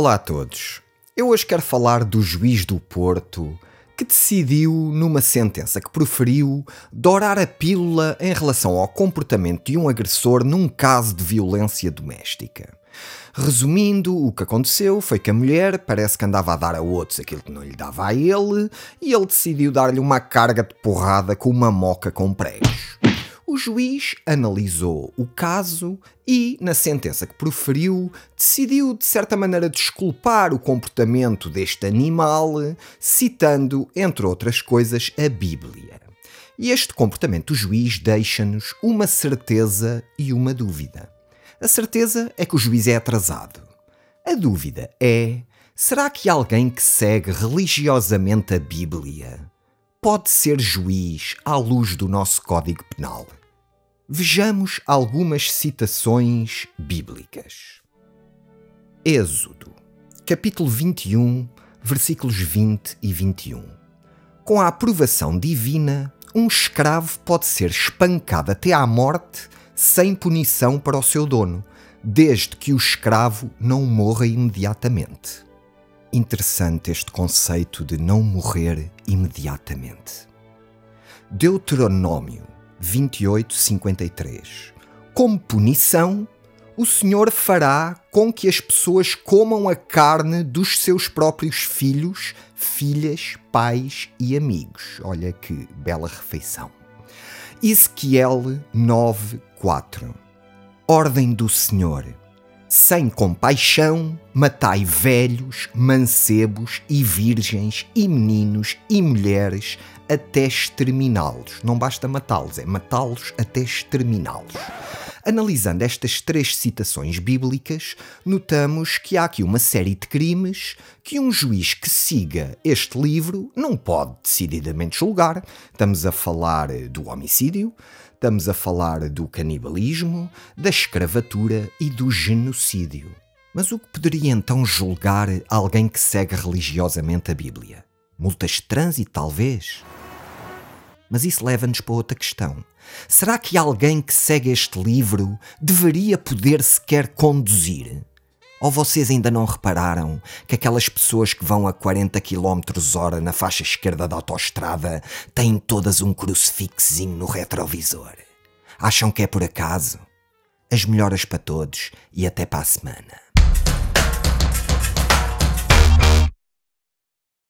Olá a todos. Eu hoje quero falar do juiz do Porto que decidiu, numa sentença que proferiu, dourar a pílula em relação ao comportamento de um agressor num caso de violência doméstica. Resumindo, o que aconteceu foi que a mulher parece que andava a dar a outros aquilo que não lhe dava a ele, e ele decidiu dar-lhe uma carga de porrada com uma moca com pregos. Juiz analisou o caso e, na sentença que proferiu, decidiu de certa maneira desculpar o comportamento deste animal, citando, entre outras coisas, a Bíblia. E este comportamento do juiz deixa-nos uma certeza e uma dúvida. A certeza é que o juiz é atrasado. A dúvida é: será que alguém que segue religiosamente a Bíblia pode ser juiz à luz do nosso Código Penal? Vejamos algumas citações bíblicas. Êxodo, capítulo 21, versículos 20 e 21. Com a aprovação divina, um escravo pode ser espancado até à morte sem punição para o seu dono, desde que o escravo não morra imediatamente. Interessante este conceito de não morrer imediatamente. Deuteronômio 28:53. Como punição, o Senhor fará com que as pessoas comam a carne dos seus próprios filhos, filhas, pais e amigos. Olha que bela refeição. Ezequiel 9:4. Ordem do Senhor. Sem compaixão, matai velhos, mancebos e virgens e meninos e mulheres até exterminá-los. Não basta matá-los, é matá-los até exterminá-los. Analisando estas três citações bíblicas, notamos que há aqui uma série de crimes que um juiz que siga este livro não pode decididamente julgar. Estamos a falar do homicídio, estamos a falar do canibalismo, da escravatura e do genocídio. Mas o que poderia então julgar alguém que segue religiosamente a Bíblia? Multas de trânsito, talvez? Mas isso leva-nos para outra questão. Será que alguém que segue este livro deveria poder sequer conduzir? Ou vocês ainda não repararam que aquelas pessoas que vão a 40 km hora na faixa esquerda da autoestrada têm todas um crucifixinho no retrovisor? Acham que é por acaso? As melhoras para todos e até para a semana.